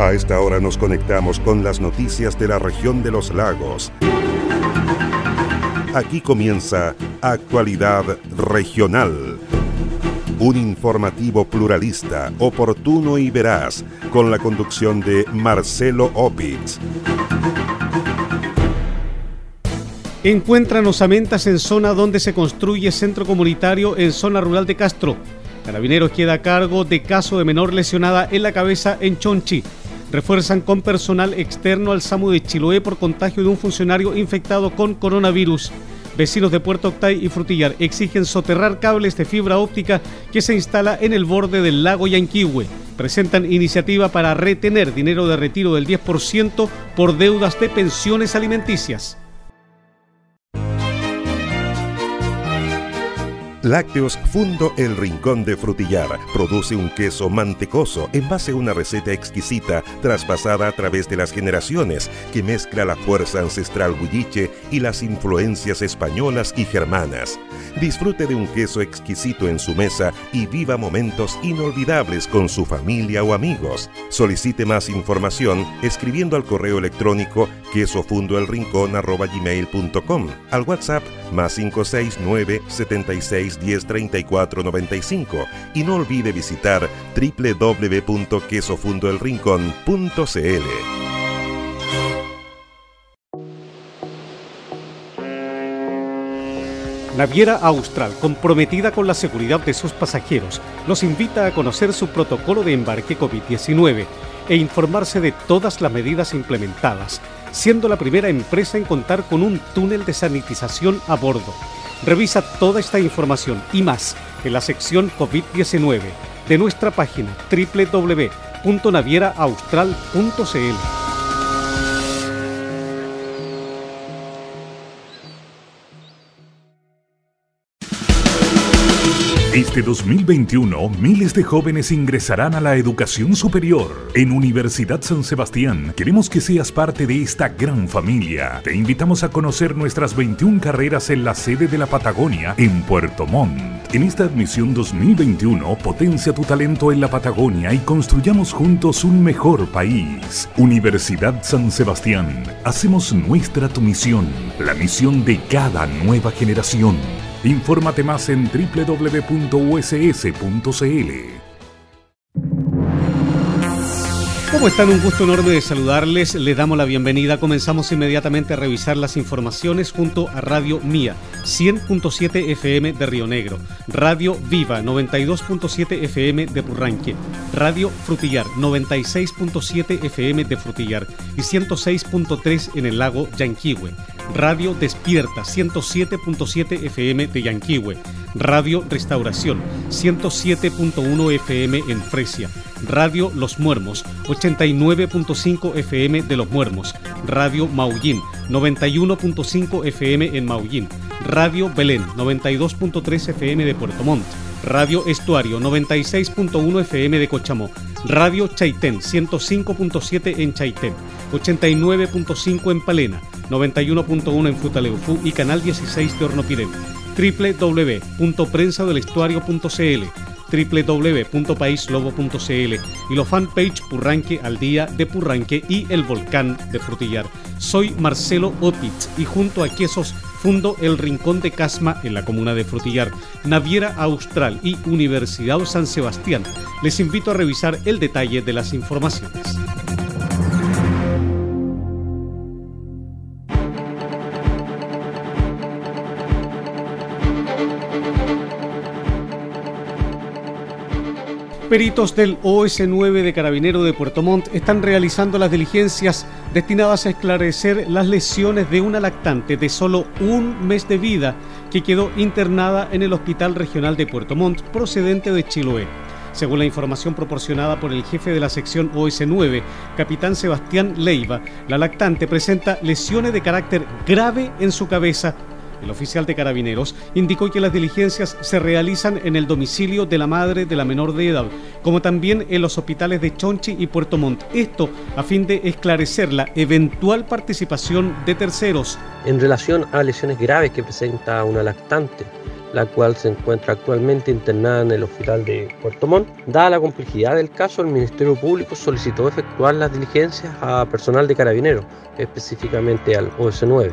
A esta hora nos conectamos con las noticias de la región de los lagos. Aquí comienza Actualidad Regional. Un informativo pluralista, oportuno y veraz, con la conducción de Marcelo Opitz. Encuentran osamentas en zona donde se construye centro comunitario en zona rural de Castro. Carabineros queda a cargo de caso de menor lesionada en la cabeza en Chonchi. Refuerzan con personal externo al SAMU de Chiloé por contagio de un funcionario infectado con coronavirus. Vecinos de Puerto Octay y Frutillar exigen soterrar cables de fibra óptica que se instala en el borde del lago Yanquihue. Presentan iniciativa para retener dinero de retiro del 10% por deudas de pensiones alimenticias. Lácteos Fundo El Rincón de Frutillar produce un queso mantecoso en base a una receta exquisita traspasada a través de las generaciones que mezcla la fuerza ancestral huilliche y las influencias españolas y germanas. Disfrute de un queso exquisito en su mesa y viva momentos inolvidables con su familia o amigos. Solicite más información escribiendo al correo electrónico quesofundoelrincón.com, al WhatsApp más 569 76 10 34 95 y no olvide visitar www.quesofundoelrincón.cl. Naviera Austral, comprometida con la seguridad de sus pasajeros, los invita a conocer su protocolo de embarque COVID-19 e informarse de todas las medidas implementadas, siendo la primera empresa en contar con un túnel de sanitización a bordo Revisa toda esta información y más en la sección COVID-19 de nuestra página www.navieraaustral.cl. Este 2021, miles de jóvenes ingresarán a la educación superior. En Universidad San Sebastián, queremos que seas parte de esta gran familia. Te invitamos a conocer nuestras 21 carreras en la sede de la Patagonia, en Puerto Montt. En esta admisión 2021, potencia tu talento en la Patagonia y construyamos juntos un mejor país. Universidad San Sebastián, hacemos nuestra tu misión, la misión de cada nueva generación. Infórmate más en www.uss.cl. ¿Cómo están? Un gusto enorme de saludarles. Les damos la bienvenida. Comenzamos inmediatamente a revisar las informaciones junto a Radio Mía, 100.7 FM de Río Negro, Radio Viva, 92.7 FM de Purranque, Radio Frutillar, 96.7 FM de Frutillar y 106.3 en el lago Yanquihue, Radio Despierta, 107.7 FM de Yanquihue, Radio Restauración, 107.1 FM en Fresia, Radio Los Muermos, 89.5 FM de Los Muermos, Radio Maullín, 91.5 FM en Maullín, Radio Belén, 92.3 FM de Puerto Montt, Radio Estuario, 96.1 FM de Cochamó, Radio Chaitén, 105.7 en Chaitén, 89.5 en Palena, 91.1 en Futaleufú y Canal 16 de Hornopirén www.prensadelestuario.cl www.paislobo.cl y los fanpage Purranque al Día de Purranque y El Volcán de Frutillar. Soy Marcelo Opitz y junto a Quesos fundo El Rincón de Casma en la comuna de Frutillar, Naviera Austral y Universidad San Sebastián. Les invito a revisar el detalle de las informaciones. Peritos del OS9 de Carabinero de Puerto Montt están realizando las diligencias destinadas a esclarecer las lesiones de una lactante de solo un mes de vida que quedó internada en el Hospital Regional de Puerto Montt procedente de Chiloé. Según la información proporcionada por el jefe de la sección OS9, capitán Sebastián Leiva, la lactante presenta lesiones de carácter grave en su cabeza el oficial de carabineros indicó que las diligencias se realizan en el domicilio de la madre de la menor de edad, como también en los hospitales de Chonchi y Puerto Montt. Esto a fin de esclarecer la eventual participación de terceros. En relación a lesiones graves que presenta una lactante, la cual se encuentra actualmente internada en el hospital de Puerto Montt. Dada la complejidad del caso, el Ministerio Público solicitó efectuar las diligencias a personal de carabineros, específicamente al OS9.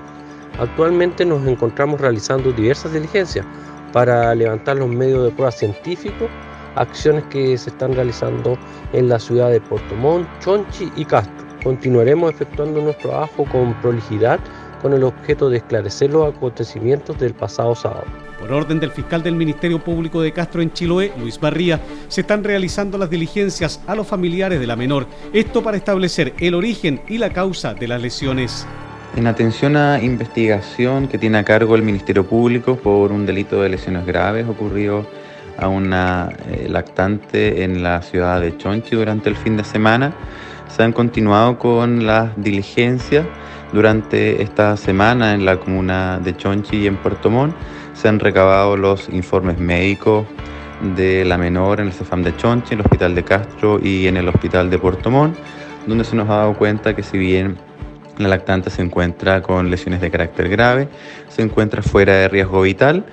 Actualmente nos encontramos realizando diversas diligencias para levantar los medios de prueba científicos, acciones que se están realizando en la ciudad de Puerto Montt, Chonchi y Castro. Continuaremos efectuando nuestro trabajo con prolijidad con el objeto de esclarecer los acontecimientos del pasado sábado. Por orden del fiscal del Ministerio Público de Castro en Chiloé, Luis Barría, se están realizando las diligencias a los familiares de la menor, esto para establecer el origen y la causa de las lesiones. En atención a investigación que tiene a cargo el Ministerio Público por un delito de lesiones graves ocurrido a una eh, lactante en la ciudad de Chonchi durante el fin de semana, se han continuado con las diligencias durante esta semana en la comuna de Chonchi y en Puerto Montt. Se han recabado los informes médicos de la menor en el CEFAM de Chonchi, en el Hospital de Castro y en el Hospital de Puerto Montt, donde se nos ha dado cuenta que si bien la lactante se encuentra con lesiones de carácter grave, se encuentra fuera de riesgo vital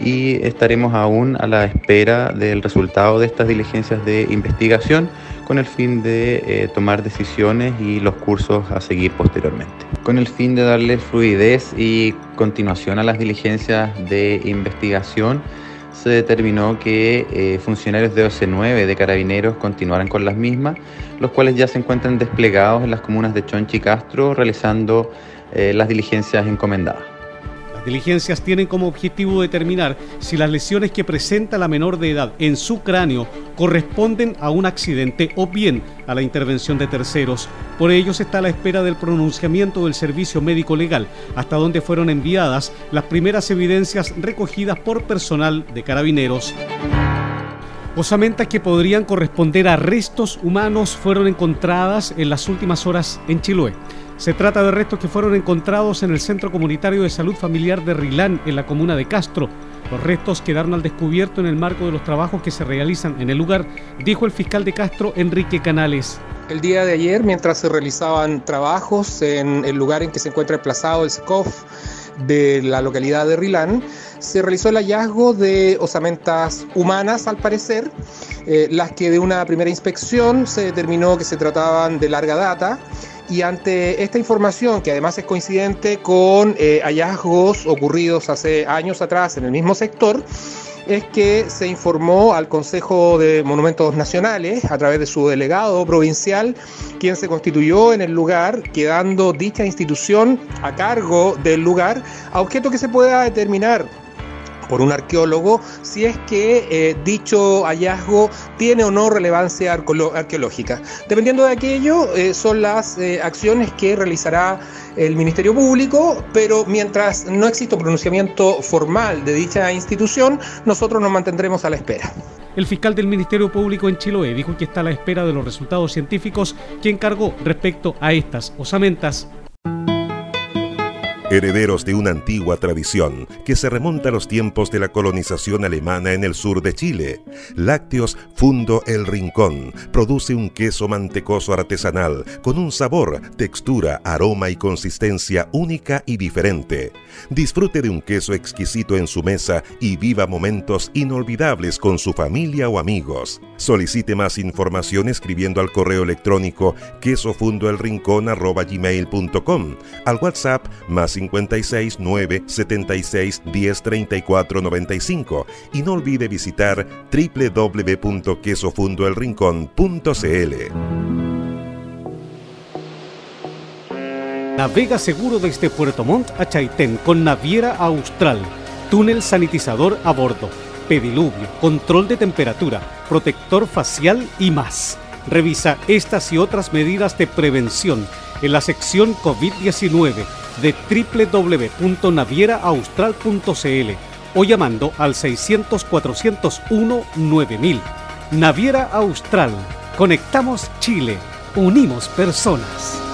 y estaremos aún a la espera del resultado de estas diligencias de investigación con el fin de eh, tomar decisiones y los cursos a seguir posteriormente. Con el fin de darle fluidez y continuación a las diligencias de investigación, se determinó que eh, funcionarios de OC9 de carabineros continuaran con las mismas, los cuales ya se encuentran desplegados en las comunas de Chonchi y Castro realizando eh, las diligencias encomendadas diligencias tienen como objetivo determinar si las lesiones que presenta la menor de edad en su cráneo corresponden a un accidente o bien a la intervención de terceros. Por ello se está a la espera del pronunciamiento del servicio médico legal, hasta donde fueron enviadas las primeras evidencias recogidas por personal de carabineros. Osamentas que podrían corresponder a restos humanos fueron encontradas en las últimas horas en Chiloé. Se trata de restos que fueron encontrados en el Centro Comunitario de Salud Familiar de Rilán, en la comuna de Castro. Los restos quedaron al descubierto en el marco de los trabajos que se realizan en el lugar, dijo el fiscal de Castro, Enrique Canales. El día de ayer, mientras se realizaban trabajos en el lugar en que se encuentra emplazado el SECOF de la localidad de Rilán, se realizó el hallazgo de osamentas humanas, al parecer, eh, las que de una primera inspección se determinó que se trataban de larga data y ante esta información, que además es coincidente con eh, hallazgos ocurridos hace años atrás en el mismo sector, es que se informó al Consejo de Monumentos Nacionales, a través de su delegado provincial, quien se constituyó en el lugar, quedando dicha institución a cargo del lugar, a objeto que se pueda determinar por un arqueólogo si es que eh, dicho hallazgo tiene o no relevancia arqueológica. Dependiendo de aquello, eh, son las eh, acciones que realizará el Ministerio Público, pero mientras no exista un pronunciamiento formal de dicha institución, nosotros nos mantendremos a la espera. El fiscal del Ministerio Público en Chiloé dijo que está a la espera de los resultados científicos que encargó respecto a estas osamentas herederos de una antigua tradición que se remonta a los tiempos de la colonización alemana en el sur de Chile. Lácteos Fundo El Rincón produce un queso mantecoso artesanal con un sabor, textura, aroma y consistencia única y diferente. Disfrute de un queso exquisito en su mesa y viva momentos inolvidables con su familia o amigos. Solicite más información escribiendo al correo electrónico quesofundoelrincón.com, al WhatsApp más 56 9 76 10 34 95 y no olvide visitar www.quesofundoelrincón.cl. Navega seguro desde Puerto Montt a Chaitén con Naviera Austral, túnel sanitizador a bordo, pediluvio, control de temperatura, protector facial y más. Revisa estas y otras medidas de prevención en la sección COVID-19 de www.navieraaustral.cl o llamando al 600-401-9000. Naviera Austral. Conectamos Chile. Unimos personas.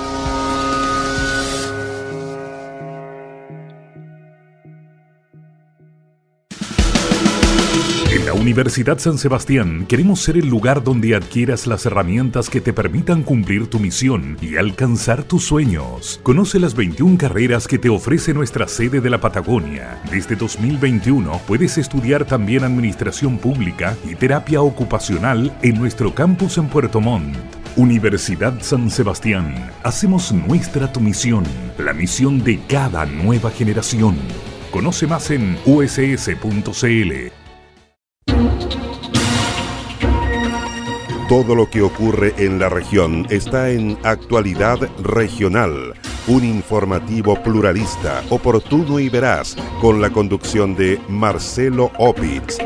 Universidad San Sebastián queremos ser el lugar donde adquieras las herramientas que te permitan cumplir tu misión y alcanzar tus sueños. Conoce las 21 carreras que te ofrece nuestra sede de la Patagonia. Desde 2021 puedes estudiar también Administración Pública y Terapia Ocupacional en nuestro campus en Puerto Montt. Universidad San Sebastián. Hacemos nuestra tu misión, la misión de cada nueva generación. Conoce más en uss.cl. Todo lo que ocurre en la región está en Actualidad Regional, un informativo pluralista, oportuno y veraz, con la conducción de Marcelo Opitz.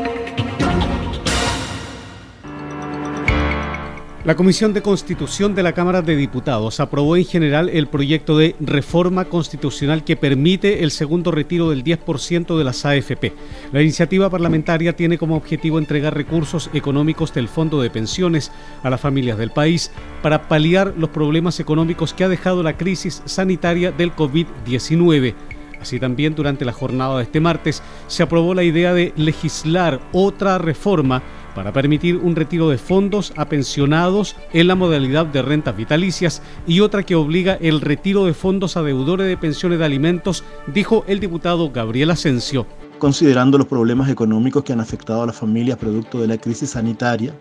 La Comisión de Constitución de la Cámara de Diputados aprobó en general el proyecto de reforma constitucional que permite el segundo retiro del 10% de las AFP. La iniciativa parlamentaria tiene como objetivo entregar recursos económicos del Fondo de Pensiones a las familias del país para paliar los problemas económicos que ha dejado la crisis sanitaria del COVID-19. Así también durante la jornada de este martes se aprobó la idea de legislar otra reforma para permitir un retiro de fondos a pensionados en la modalidad de rentas vitalicias y otra que obliga el retiro de fondos a deudores de pensiones de alimentos, dijo el diputado Gabriel Asensio. Considerando los problemas económicos que han afectado a las familias producto de la crisis sanitaria,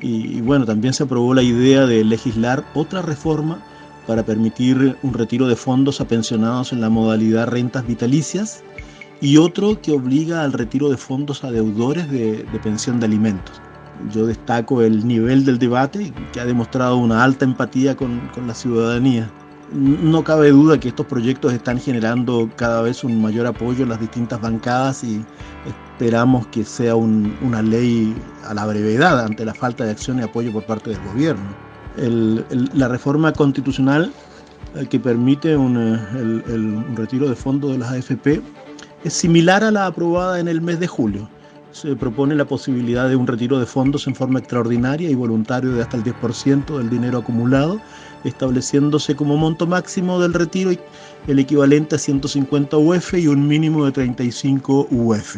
y, bueno, también se aprobó la idea de legislar otra reforma para permitir un retiro de fondos a pensionados en la modalidad rentas vitalicias y otro que obliga al retiro de fondos a deudores de, pensión de alimentos. Yo destaco el nivel del debate que ha demostrado una alta empatía con, la ciudadanía. No cabe duda que estos proyectos están generando cada vez un mayor apoyo en las distintas bancadas y esperamos que sea una ley a la brevedad ante la falta de acción y apoyo por parte del gobierno. La reforma constitucional eh, que permite un, eh, el retiro de fondos de las AFP es similar a la aprobada en el mes de julio. Se propone la posibilidad de un retiro de fondos en forma extraordinaria y voluntario de hasta el 10% del dinero acumulado, estableciéndose como monto máximo del retiro el equivalente a 150 UF y un mínimo de 35 UF.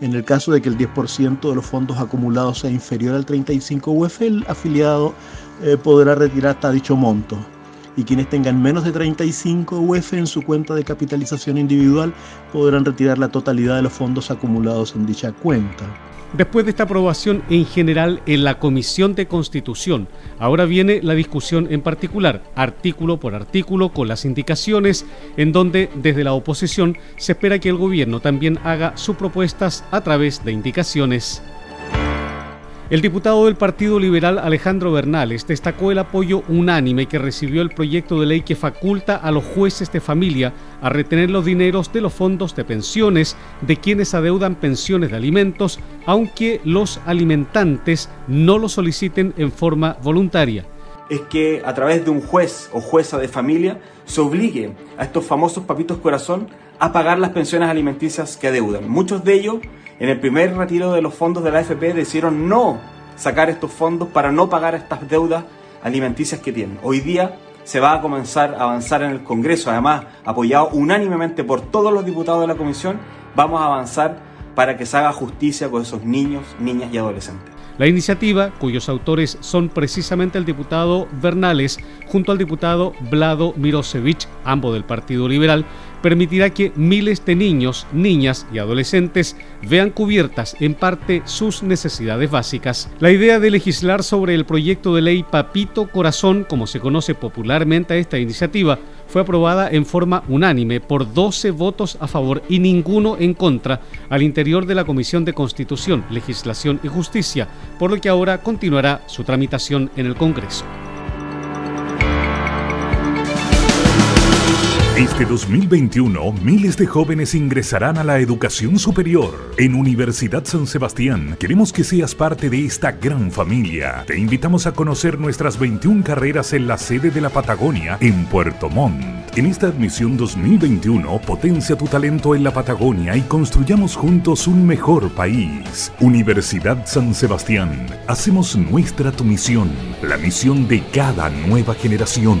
En el caso de que el 10% de los fondos acumulados sea inferior al 35 UF, el afiliado eh, podrá retirar hasta dicho monto y quienes tengan menos de 35 UF en su cuenta de capitalización individual podrán retirar la totalidad de los fondos acumulados en dicha cuenta. Después de esta aprobación en general en la Comisión de Constitución, ahora viene la discusión en particular, artículo por artículo, con las indicaciones, en donde desde la oposición se espera que el gobierno también haga sus propuestas a través de indicaciones. El diputado del Partido Liberal Alejandro Bernales destacó el apoyo unánime que recibió el proyecto de ley que faculta a los jueces de familia a retener los dineros de los fondos de pensiones de quienes adeudan pensiones de alimentos, aunque los alimentantes no lo soliciten en forma voluntaria. Es que a través de un juez o jueza de familia se obligue a estos famosos papitos corazón a pagar las pensiones alimenticias que adeudan. Muchos de ellos en el primer retiro de los fondos de la AFP decidieron no sacar estos fondos para no pagar estas deudas alimenticias que tienen. Hoy día se va a comenzar a avanzar en el Congreso, además apoyado unánimemente por todos los diputados de la Comisión, vamos a avanzar para que se haga justicia con esos niños, niñas y adolescentes. La iniciativa, cuyos autores son precisamente el diputado Bernales junto al diputado Vlado Mirosevic, ambos del Partido Liberal, permitirá que miles de niños, niñas y adolescentes vean cubiertas en parte sus necesidades básicas. La idea de legislar sobre el proyecto de ley Papito Corazón, como se conoce popularmente a esta iniciativa, fue aprobada en forma unánime por 12 votos a favor y ninguno en contra al interior de la Comisión de Constitución, Legislación y Justicia, por lo que ahora continuará su tramitación en el Congreso. Este 2021, miles de jóvenes ingresarán a la educación superior. En Universidad San Sebastián, queremos que seas parte de esta gran familia. Te invitamos a conocer nuestras 21 carreras en la sede de la Patagonia, en Puerto Montt. En esta admisión 2021, potencia tu talento en la Patagonia y construyamos juntos un mejor país. Universidad San Sebastián, hacemos nuestra tu misión, la misión de cada nueva generación.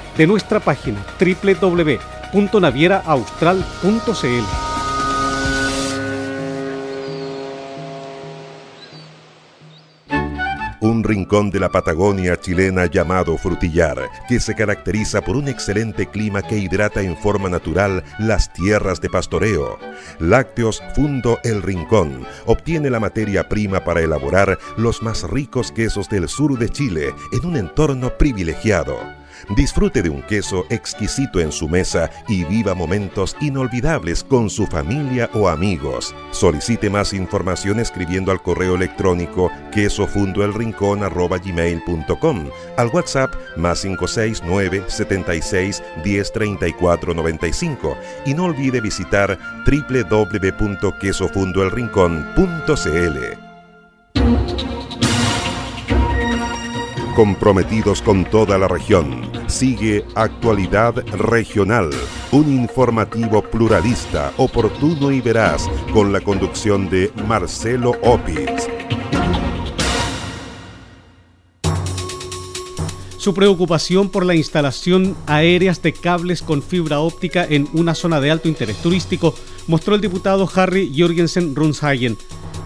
de nuestra página www.navieraaustral.cl. un rincón de la Patagonia chilena llamado Frutillar, que se caracteriza por un excelente clima que hidrata en forma natural las tierras de pastoreo. Lácteos Fundo El Rincón obtiene la materia prima para elaborar los más ricos quesos del sur de Chile en un entorno privilegiado. Disfrute de un queso exquisito en su mesa y viva momentos inolvidables con su familia o amigos. Solicite más información escribiendo al correo electrónico quesofundoelrincón.com, al WhatsApp más 569 76 1034 95 y no olvide visitar www.quesofundoelrincón.cl comprometidos con toda la región. Sigue Actualidad Regional, un informativo pluralista, oportuno y veraz, con la conducción de Marcelo Opitz. Su preocupación por la instalación aéreas de cables con fibra óptica en una zona de alto interés turístico mostró el diputado Harry Jorgensen Runshagen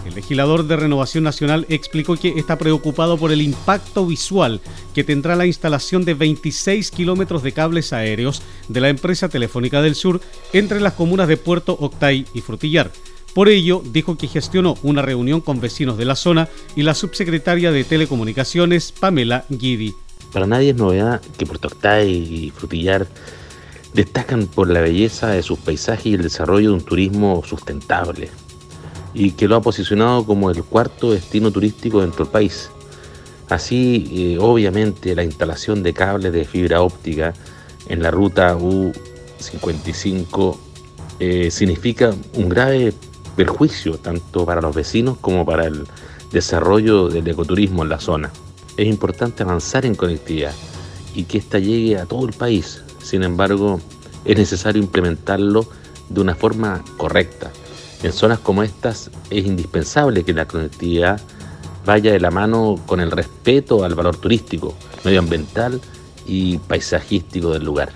el legislador de Renovación Nacional explicó que está preocupado por el impacto visual que tendrá la instalación de 26 kilómetros de cables aéreos de la empresa Telefónica del Sur entre las comunas de Puerto Octay y Frutillar. Por ello, dijo que gestionó una reunión con vecinos de la zona y la subsecretaria de Telecomunicaciones, Pamela Guidi. Para nadie es novedad que Puerto Octay y Frutillar destacan por la belleza de sus paisajes y el desarrollo de un turismo sustentable y que lo ha posicionado como el cuarto destino turístico dentro del país. Así, eh, obviamente, la instalación de cables de fibra óptica en la ruta U55 eh, significa un grave perjuicio tanto para los vecinos como para el desarrollo del ecoturismo en la zona. Es importante avanzar en conectividad y que ésta llegue a todo el país. Sin embargo, es necesario implementarlo de una forma correcta en zonas como estas es indispensable que la conectividad vaya de la mano con el respeto al valor turístico, medioambiental y paisajístico del lugar.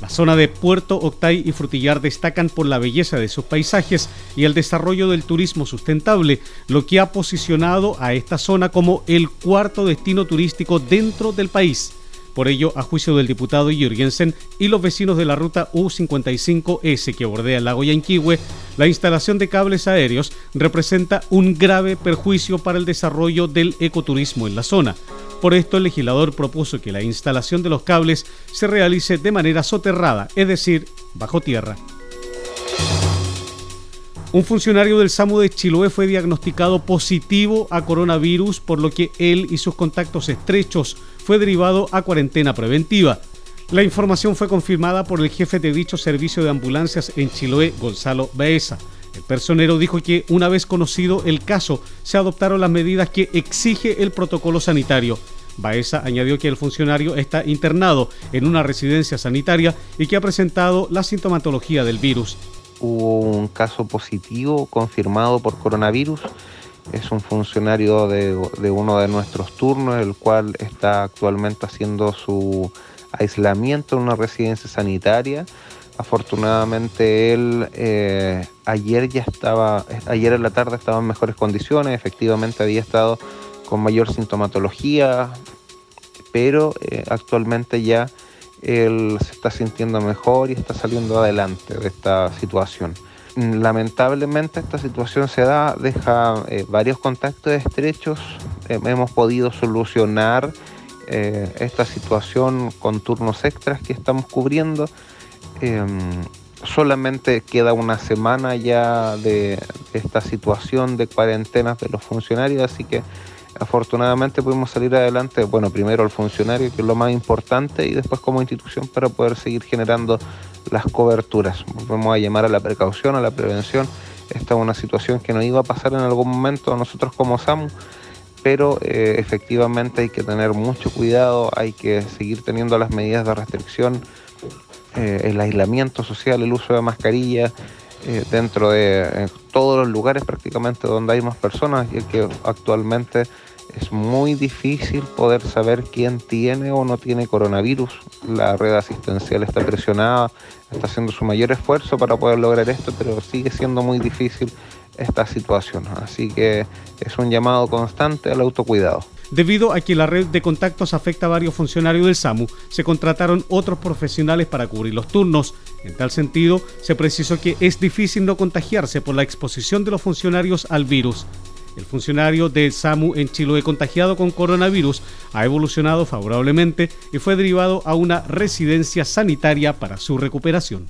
La zona de Puerto Octay y Frutillar destacan por la belleza de sus paisajes y el desarrollo del turismo sustentable, lo que ha posicionado a esta zona como el cuarto destino turístico dentro del país. Por ello, a juicio del diputado Jürgensen y los vecinos de la ruta U55S que bordea el lago Yanquihue, la instalación de cables aéreos representa un grave perjuicio para el desarrollo del ecoturismo en la zona. Por esto, el legislador propuso que la instalación de los cables se realice de manera soterrada, es decir, bajo tierra. Un funcionario del SAMU de Chiloé fue diagnosticado positivo a coronavirus, por lo que él y sus contactos estrechos fue derivado a cuarentena preventiva. La información fue confirmada por el jefe de dicho servicio de ambulancias en Chiloé, Gonzalo Baeza. El personero dijo que una vez conocido el caso, se adoptaron las medidas que exige el protocolo sanitario. Baeza añadió que el funcionario está internado en una residencia sanitaria y que ha presentado la sintomatología del virus hubo un caso positivo confirmado por coronavirus. Es un funcionario de, uno de nuestros turnos, el cual está actualmente haciendo su aislamiento en una residencia sanitaria. Afortunadamente él eh, ayer ya estaba, ayer en la tarde estaba en mejores condiciones, efectivamente había estado con mayor sintomatología, pero eh, actualmente ya él se está sintiendo mejor y está saliendo adelante de esta situación. Lamentablemente esta situación se da, deja eh, varios contactos estrechos, hemos podido solucionar eh, esta situación con turnos extras que estamos cubriendo. Em, solamente queda una semana ya de esta situación de cuarentenas de los funcionarios, así que afortunadamente pudimos salir adelante, bueno, primero el funcionario, que es lo más importante, y después como institución para poder seguir generando las coberturas. Volvemos a llamar a la precaución, a la prevención. Esta es una situación que nos iba a pasar en algún momento nosotros como SAMU, pero eh, efectivamente hay que tener mucho cuidado, hay que seguir teniendo las medidas de restricción, eh, el aislamiento social, el uso de mascarilla eh, dentro de todos los lugares prácticamente donde hay más personas y que actualmente es muy difícil poder saber quién tiene o no tiene coronavirus. La red asistencial está presionada, está haciendo su mayor esfuerzo para poder lograr esto, pero sigue siendo muy difícil esta situación. Así que es un llamado constante al autocuidado. Debido a que la red de contactos afecta a varios funcionarios del SAMU, se contrataron otros profesionales para cubrir los turnos. En tal sentido, se precisó que es difícil no contagiarse por la exposición de los funcionarios al virus. El funcionario del SAMU en Chiloé contagiado con coronavirus ha evolucionado favorablemente y fue derivado a una residencia sanitaria para su recuperación.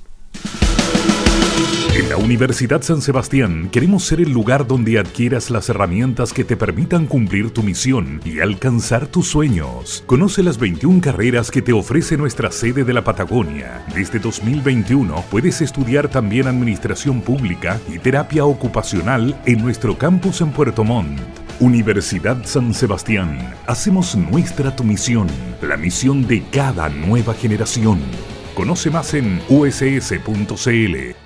En la Universidad San Sebastián queremos ser el lugar donde adquieras las herramientas que te permitan cumplir tu misión y alcanzar tus sueños. Conoce las 21 carreras que te ofrece nuestra sede de la Patagonia. Desde 2021 puedes estudiar también Administración Pública y Terapia Ocupacional en nuestro campus en Puerto Montt. Universidad San Sebastián. Hacemos nuestra tu misión, la misión de cada nueva generación. Conoce más en uss.cl.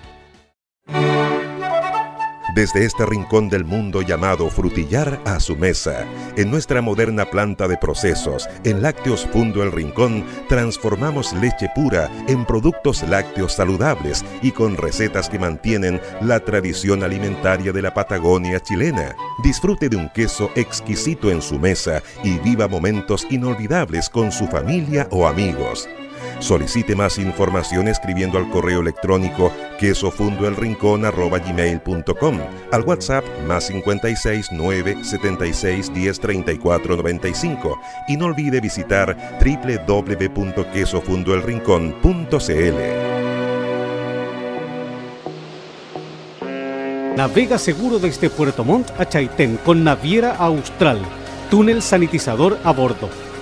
Desde este rincón del mundo llamado Frutillar a su mesa, en nuestra moderna planta de procesos, en Lácteos Fundo El Rincón, transformamos leche pura en productos lácteos saludables y con recetas que mantienen la tradición alimentaria de la Patagonia chilena. Disfrute de un queso exquisito en su mesa y viva momentos inolvidables con su familia o amigos. Solicite más información escribiendo al correo electrónico quesofundoelrincón.com, al WhatsApp más 56 9 76 10 34 95 y no olvide visitar www.quesofundoelrincón.cl. Navega seguro desde Puerto Montt a Chaitén con Naviera Austral, túnel sanitizador a bordo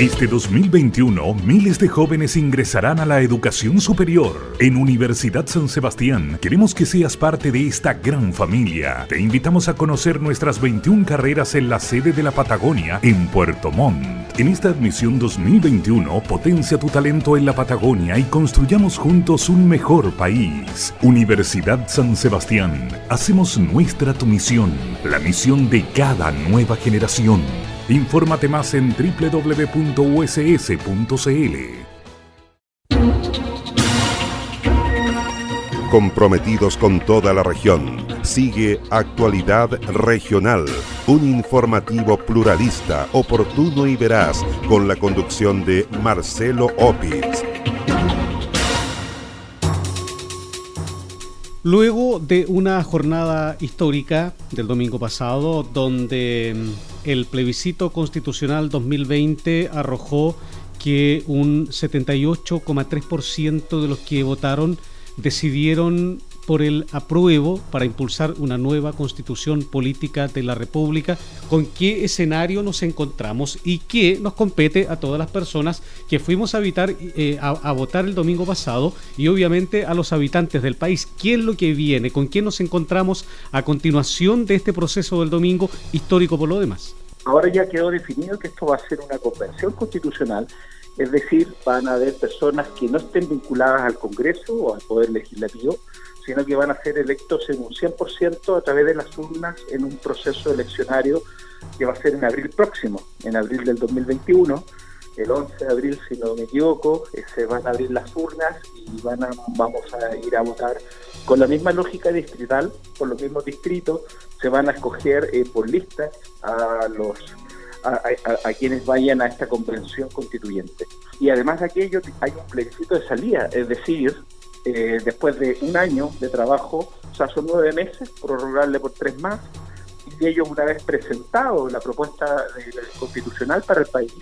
Este 2021, miles de jóvenes ingresarán a la educación superior. En Universidad San Sebastián, queremos que seas parte de esta gran familia. Te invitamos a conocer nuestras 21 carreras en la sede de la Patagonia, en Puerto Montt. En esta admisión 2021, potencia tu talento en la Patagonia y construyamos juntos un mejor país. Universidad San Sebastián, hacemos nuestra tu misión, la misión de cada nueva generación. Infórmate más en www.uss.cl. Comprometidos con toda la región, sigue Actualidad Regional, un informativo pluralista, oportuno y veraz, con la conducción de Marcelo Opitz. Luego de una jornada histórica del domingo pasado, donde mm, el plebiscito constitucional 2020 arrojó que un 78,3% de los que votaron decidieron por el apruebo para impulsar una nueva constitución política de la República, con qué escenario nos encontramos y qué nos compete a todas las personas que fuimos a, habitar, eh, a, votar el domingo pasado y obviamente a los habitantes del país. ¿Qué es lo que viene? ¿Con qué nos encontramos a continuación de este proceso del domingo histórico por lo demás? Ahora ya quedó definido que esto va a ser una convención constitucional es decir, van a haber personas que no estén vinculadas al Congreso o al Poder Legislativo, sino que van a ser electos en un 100% a través de las urnas en un proceso eleccionario que va a ser en abril próximo, en abril del 2021. El 11 de abril, si no me equivoco, eh, se van a abrir las urnas y van a, vamos a ir a votar con la misma lógica distrital, por los mismos distritos, se van a escoger eh, por lista a los a, quienes vayan a esta convención constituyente. Y además de aquello, hay un plebiscito de salida, es decir, eh, después de un año de trabajo, o sea, son nueve meses, prorrogarle por tres más, y ellos una vez presentado la propuesta constitucional para el país,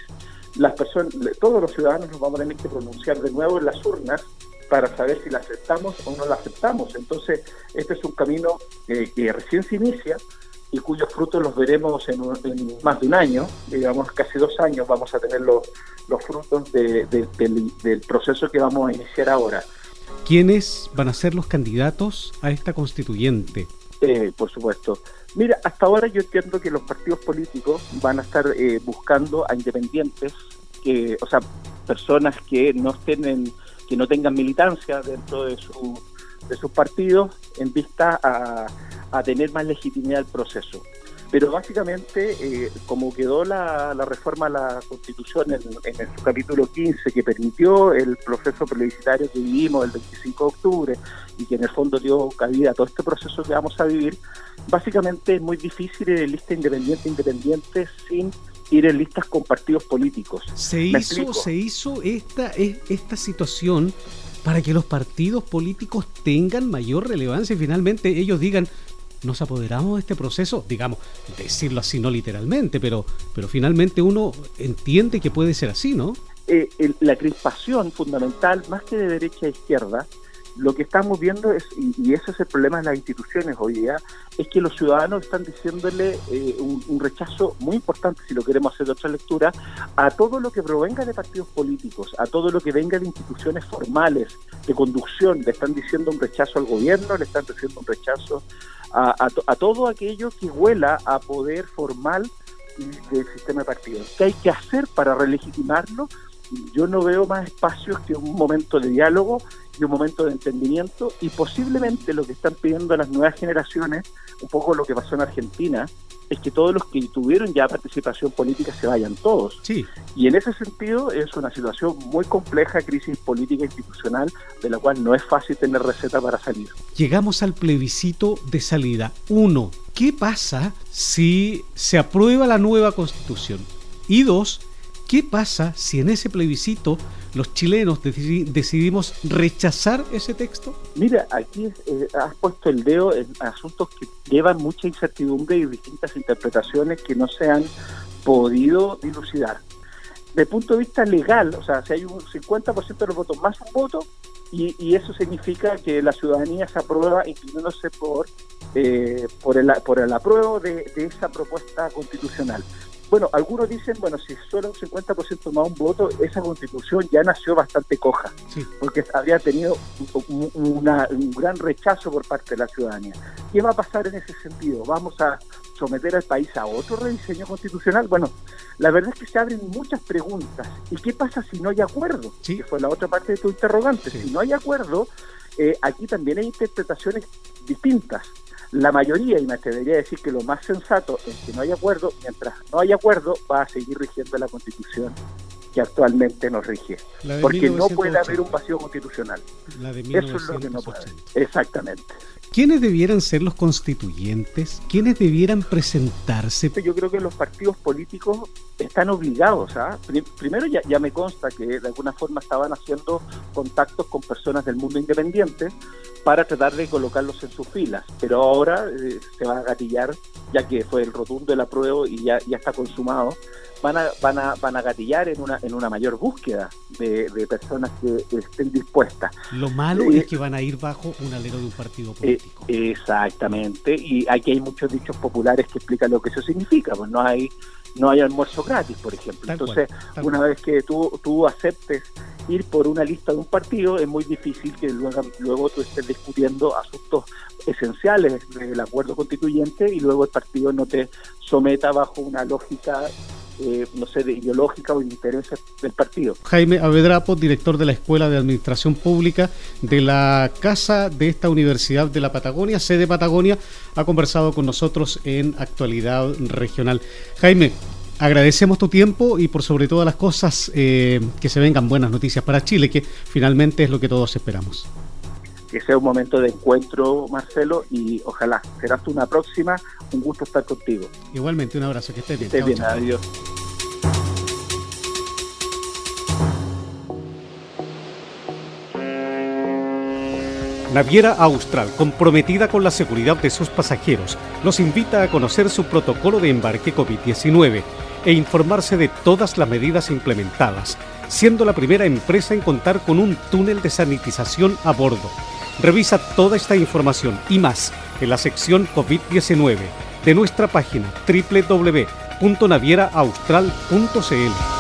las personas, todos los ciudadanos nos vamos a tener que pronunciar de nuevo en las urnas para saber si la aceptamos o no la aceptamos. Entonces, este es un camino eh, que recién se inicia y cuyos frutos los veremos en, más de un año, digamos casi dos años vamos a tener los, frutos del, del proceso que vamos a iniciar ahora. ¿Quiénes van a ser los candidatos a esta constituyente? Eh, por supuesto. Mira, hasta ahora yo entiendo que los partidos políticos van a estar eh, buscando a independientes, que, o sea, personas que no estén que no tengan militancia dentro de su de sus partidos en vista a, a tener más legitimidad el proceso. Pero básicamente, eh, como quedó la, reforma a la Constitución en, en, su capítulo 15, que permitió el proceso plebiscitario que vivimos el 25 de octubre y que en el fondo dio cabida a todo este proceso que vamos a vivir, básicamente es muy difícil ir en lista independiente independiente sin ir en listas con partidos políticos. Se hizo, se hizo esta, esta situación para que los partidos políticos tengan mayor relevancia y finalmente ellos digan, nos apoderamos de este proceso, digamos, decirlo así, no literalmente, pero, pero finalmente uno entiende que puede ser así, ¿no? Eh, la crispación fundamental, más que de derecha a izquierda, lo que estamos viendo es, y, ese es el problema de las instituciones hoy día, es que los ciudadanos están diciéndole eh, un, rechazo muy importante, si lo queremos hacer de otra lectura, a todo lo que provenga de partidos políticos, a todo lo que venga de instituciones formales, de conducción, le están diciendo un rechazo al gobierno, le están diciendo un rechazo a, a, todo aquello que huela a poder formal del sistema de partidos. ¿Qué hay que hacer para relegitimarlo? Yo no veo más espacios que un momento de diálogo y un momento de entendimiento y posiblemente lo que están pidiendo las nuevas generaciones, un poco lo que pasó en Argentina, es que todos los que tuvieron ya participación política se vayan todos. Sí. Y en ese sentido es una situación muy compleja, crisis política institucional, de la cual no es fácil tener receta para salir. Llegamos al plebiscito de salida. Uno, ¿qué pasa si se aprueba la nueva constitución? Y dos, ¿qué pasa si en ese plebiscito los chilenos decidimos rechazar ese texto? Mira, aquí eh, has puesto el dedo en asuntos que llevan mucha incertidumbre y distintas interpretaciones que no se han podido dilucidar. De punto de vista legal, o sea, si hay un 50% de los votos más un voto, y, eso significa que la ciudadanía se aprueba inclinándose por, eh, por, el, por el apruebo de esa propuesta constitucional. Bueno, algunos dicen, bueno, si solo un 50% más un voto, esa constitución ya nació bastante coja, porque había tenido un, gran rechazo por parte de la ciudadanía. ¿Qué va a pasar en ese sentido? ¿Vamos a someter al país a otro rediseño constitucional? Bueno, la verdad es que se abren muchas preguntas. ¿Y qué pasa si no hay acuerdo? Que fue la otra parte de tu interrogante. Si no hay acuerdo, eh, aquí también hay interpretaciones distintas la mayoría, y me atrevería a decir que lo más sensato es que no hay acuerdo, mientras no hay acuerdo va a seguir rigiendo la constitución que actualmente nos rige. Porque no puede haber un vacío constitucional. Eso es lo que no puede. Exactamente. ¿Quiénes debieran ser los constituyentes? ¿Quiénes debieran presentarse? Yo creo que los partidos políticos están obligados. ¿ah? Primero ya, ya me consta que de alguna forma estaban haciendo contactos con personas del mundo independiente para tratar de colocarlos en sus filas. Pero ahora eh, se va a gatillar, ya que fue el rotundo del apruebo y ya está consumado, van a, van a, van a gatillar en una, en una mayor búsqueda de, personas que estén dispuestas. Lo malo es que van a ir bajo un alero de un partido eh, político. exactamente, y aquí hay muchos dichos populares que explican lo que eso significa, pues no hay no hay almuerzo gratis, por ejemplo. Entonces, una vez que tú, tú aceptes ir por una lista de un partido, es muy difícil que luego, luego tú estés discutiendo asuntos esenciales del acuerdo constituyente y luego el partido no te someta bajo una lógica eh, no sé, de ideológica o de del partido. Jaime Avedrapo, director de la Escuela de Administración Pública de la Casa de esta Universidad de la Patagonia, sede Patagonia, ha conversado con nosotros en Actualidad Regional. Jaime, agradecemos tu tiempo y por sobre todas las cosas eh, que se vengan buenas noticias para Chile, que finalmente es lo que todos esperamos que sea un momento de encuentro, Marcelo, y ojalá serás tú una próxima. Un gusto estar contigo. Igualmente, un abrazo, que estés bien. Estés bien, adiós. Naviera Austral, comprometida con la seguridad de sus pasajeros, los invita a conocer su protocolo de embarque COVID-19 e informarse de todas las medidas implementadas, siendo la primera empresa en contar con un túnel de sanitización a bordo. Revisa toda esta información y más en la sección COVID-19 de nuestra página www.navieraaustral.cl.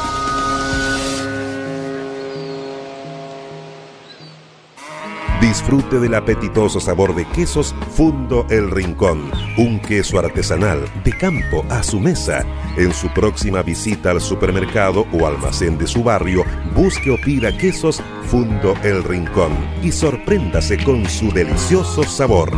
Disfrute del apetitoso sabor de quesos Fundo El Rincón, un queso artesanal de campo a su mesa. En su próxima visita al supermercado o almacén de su barrio, busque o pida quesos Fundo El Rincón y sorpréndase con su delicioso sabor.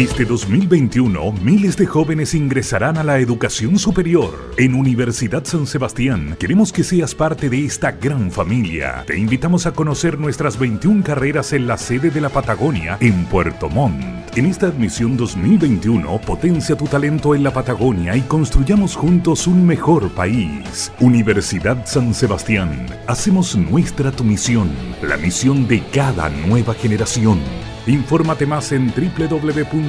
Este 2021, miles de jóvenes ingresarán a la educación superior. En Universidad San Sebastián, queremos que seas parte de esta gran familia. Te invitamos a conocer nuestras 21 carreras en la sede de la Patagonia, en Puerto Montt. En esta admisión 2021, potencia tu talento en la Patagonia y construyamos juntos un mejor país. Universidad San Sebastián, hacemos nuestra tu misión, la misión de cada nueva generación. Infórmate más en www.uss.cl.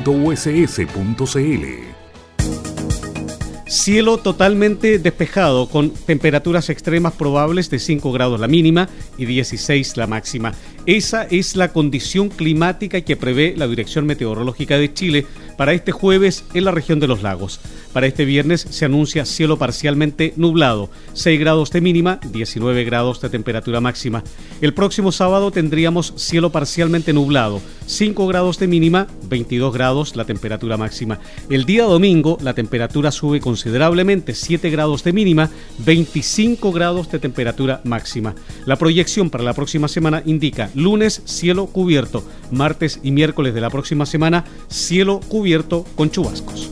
Cielo totalmente despejado con temperaturas extremas probables de 5 grados la mínima y 16 la máxima. Esa es la condición climática que prevé la Dirección Meteorológica de Chile para este jueves en la región de los lagos. Para este viernes se anuncia cielo parcialmente nublado, 6 grados de mínima, 19 grados de temperatura máxima. El próximo sábado tendríamos cielo parcialmente nublado, 5 grados de mínima, 22 grados la temperatura máxima. El día domingo la temperatura sube considerablemente, 7 grados de mínima, 25 grados de temperatura máxima. La proyección para la próxima semana indica lunes cielo cubierto, martes y miércoles de la próxima semana cielo cubierto con chubascos.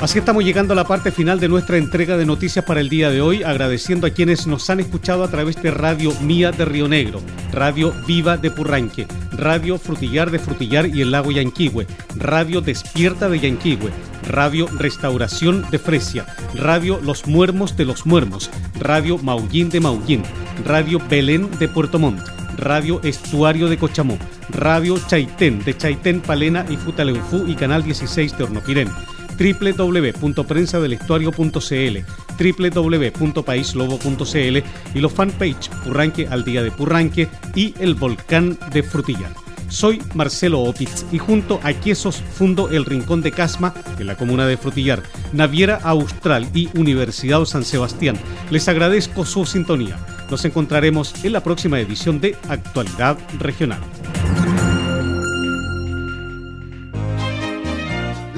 Así estamos llegando a la parte final de nuestra entrega de noticias para el día de hoy, agradeciendo a quienes nos han escuchado a través de Radio Mía de Río Negro, Radio Viva de Purranque, Radio Frutillar de Frutillar y el Lago Yanquihue, Radio Despierta de Yanquihue, Radio Restauración de Fresia, Radio Los Muermos de los Muermos, Radio Maullín de Maullín, Radio Belén de Puerto Montt, Radio Estuario de Cochamó, Radio Chaitén de Chaitén, Palena y Futaleufú y Canal 16 de Hornopirén www.prensadelestuario.cl, www.paislobo.cl y los fanpage Purranque al Día de Purranque y El Volcán de Frutillar. Soy Marcelo Opitz y junto a Quesos fundo El Rincón de Casma en la comuna de Frutillar, Naviera Austral y Universidad San Sebastián. Les agradezco su sintonía. Nos encontraremos en la próxima edición de Actualidad Regional.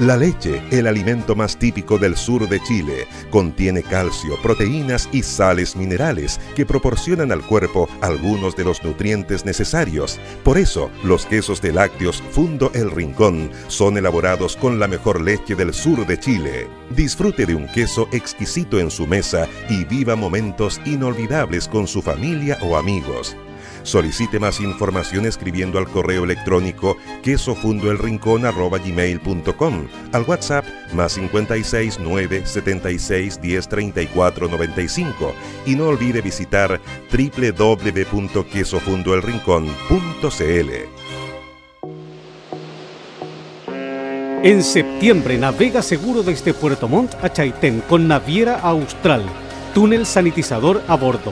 La leche, el alimento más típico del sur de Chile, contiene calcio, proteínas y sales minerales que proporcionan al cuerpo algunos de los nutrientes necesarios. Por eso, los quesos de lácteos Fundo El Rincón son elaborados con la mejor leche del sur de Chile. Disfrute de un queso exquisito en su mesa y viva momentos inolvidables con su familia o amigos. Solicite más información escribiendo al correo electrónico quesofundoelrincón.com, al WhatsApp más 56 9 76 10 34 95 y no olvide visitar www.quesofundoelrincón.cl. En septiembre navega seguro desde Puerto Montt a Chaitén con Naviera Austral, túnel sanitizador a bordo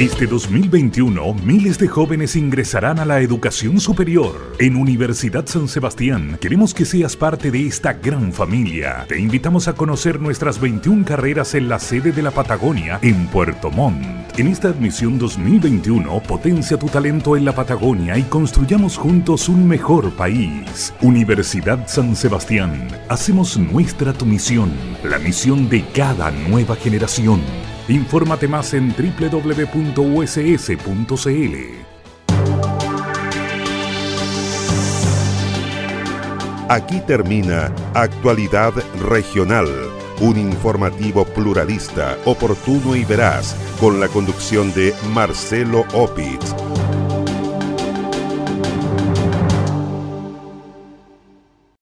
Este 2021, miles de jóvenes ingresarán a la educación superior. En Universidad San Sebastián, queremos que seas parte de esta gran familia. Te invitamos a conocer nuestras 21 carreras en la sede de la Patagonia, en Puerto Montt. En esta admisión 2021, potencia tu talento en la Patagonia y construyamos juntos un mejor país. Universidad San Sebastián, hacemos nuestra tu misión, la misión de cada nueva generación. Infórmate más en www.uss.cl. Aquí termina Actualidad Regional, un informativo pluralista, oportuno y veraz, con la conducción de Marcelo Opitz